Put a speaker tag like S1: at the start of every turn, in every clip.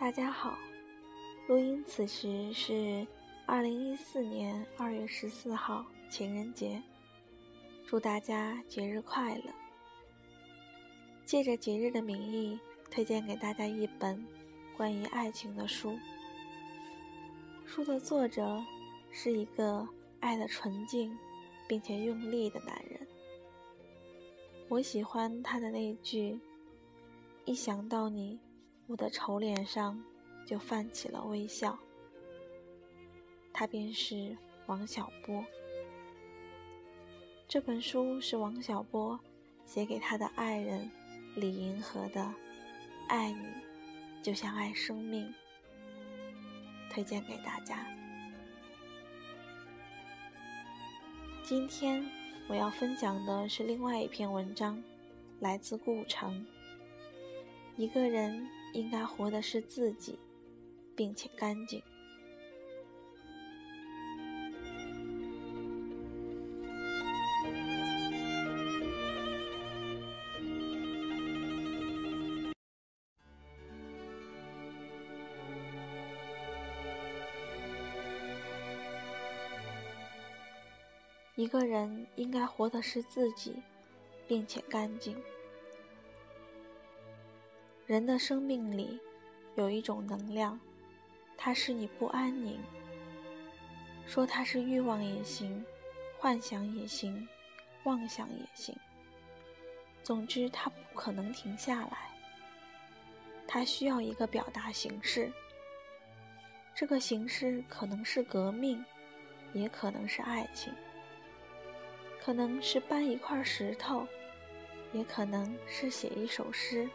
S1: 大家好，录音此时是二零一四年二月十四号情人节，祝大家节日快乐。借着节日的名义，推荐给大家一本关于爱情的书。书的作者是一个爱的纯净并且用力的男人。我喜欢他的那句：“一想到你。”我的丑脸上就泛起了微笑。他便是王小波。这本书是王小波写给他的爱人李银河的，《爱你就像爱生命》，推荐给大家。今天我要分享的是另外一篇文章，来自顾城。一个人。应该活的是自己，并且干净。一个人应该活的是自己，并且干净。人的生命里有一种能量，它使你不安宁。说它是欲望也行，幻想也行，妄想也行。总之，它不可能停下来。它需要一个表达形式。这个形式可能是革命，也可能是爱情，可能是搬一块石头，也可能是写一首诗。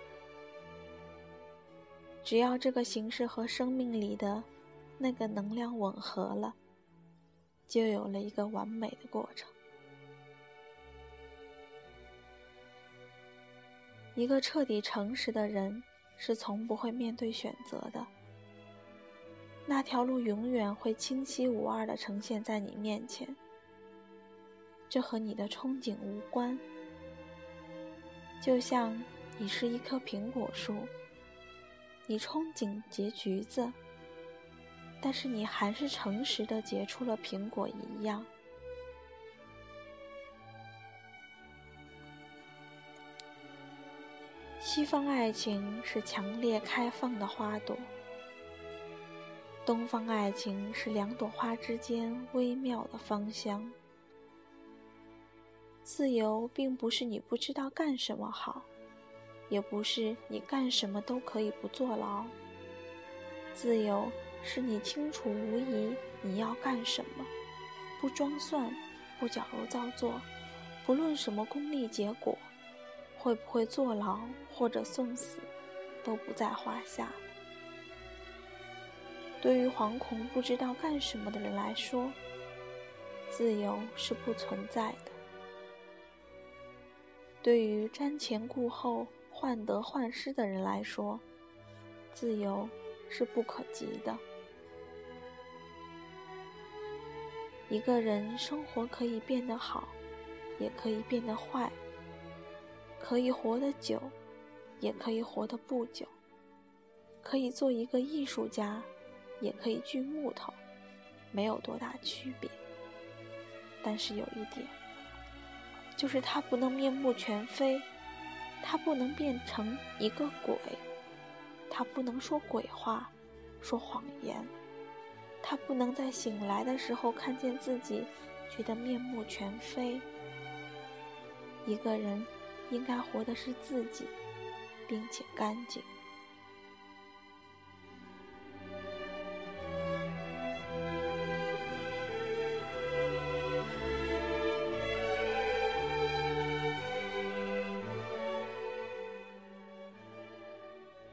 S1: 只要这个形式和生命里的那个能量吻合了，就有了一个完美的过程。一个彻底诚实的人是从不会面对选择的，那条路永远会清晰无二的呈现在你面前。这和你的憧憬无关，就像你是一棵苹果树。你憧憬结橘子，但是你还是诚实的结出了苹果一样。西方爱情是强烈开放的花朵，东方爱情是两朵花之间微妙的芳香。自由并不是你不知道干什么好。也不是你干什么都可以不坐牢。自由是你清楚无疑你要干什么，不装蒜，不矫揉造作，不论什么功利结果，会不会坐牢或者送死，都不在话下。对于惶恐不知道干什么的人来说，自由是不存在的。对于瞻前顾后。患得患失的人来说，自由是不可及的。一个人生活可以变得好，也可以变得坏；可以活得久，也可以活得不久；可以做一个艺术家，也可以锯木头，没有多大区别。但是有一点，就是他不能面目全非。他不能变成一个鬼，他不能说鬼话，说谎言，他不能在醒来的时候看见自己，觉得面目全非。一个人应该活的是自己，并且干净。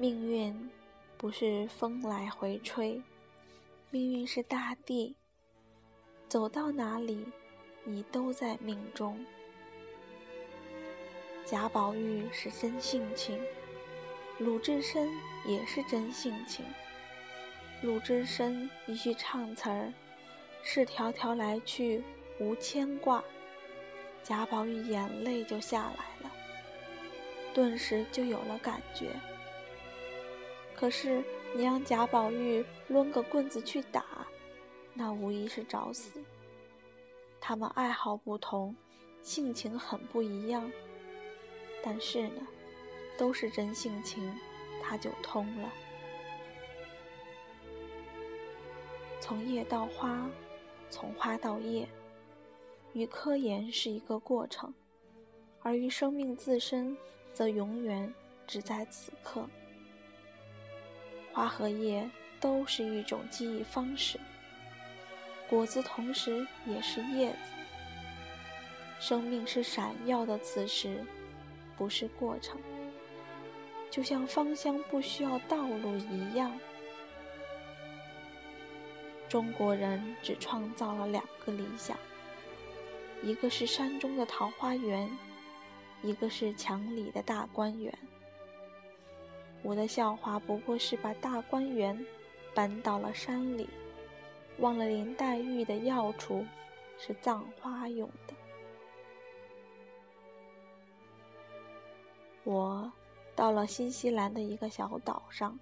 S1: 命运不是风来回吹，命运是大地。走到哪里，你都在命中。贾宝玉是真性情，鲁智深也是真性情。鲁智深一句唱词儿，“是迢迢来去无牵挂”，贾宝玉眼泪就下来了，顿时就有了感觉。可是，你让贾宝玉抡个棍子去打，那无疑是找死。他们爱好不同，性情很不一样，但是呢，都是真性情，他就通了。从叶到花，从花到叶，与科研是一个过程，而于生命自身，则永远只在此刻。花和叶都是一种记忆方式，果子同时也是叶子。生命是闪耀的，此时不是过程，就像芳香不需要道路一样。中国人只创造了两个理想，一个是山中的桃花源，一个是墙里的大观园。我的笑话不过是把大观园搬到了山里，忘了林黛玉的要处是葬花用的。我到了新西兰的一个小岛上，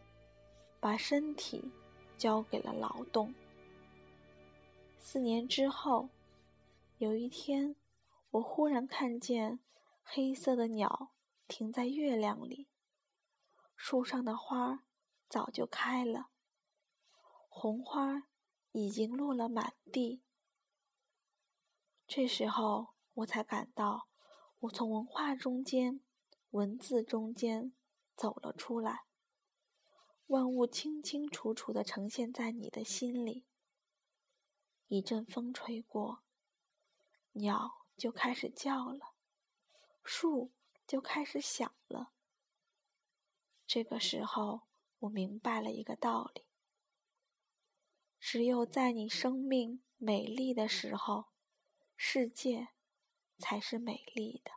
S1: 把身体交给了劳动。四年之后，有一天，我忽然看见黑色的鸟停在月亮里。树上的花早就开了，红花已经落了满地。这时候，我才感到，我从文化中间、文字中间走了出来。万物清清楚楚地呈现在你的心里。一阵风吹过，鸟就开始叫了，树就开始响了。这个时候，我明白了一个道理：只有在你生命美丽的时候，世界才是美丽的。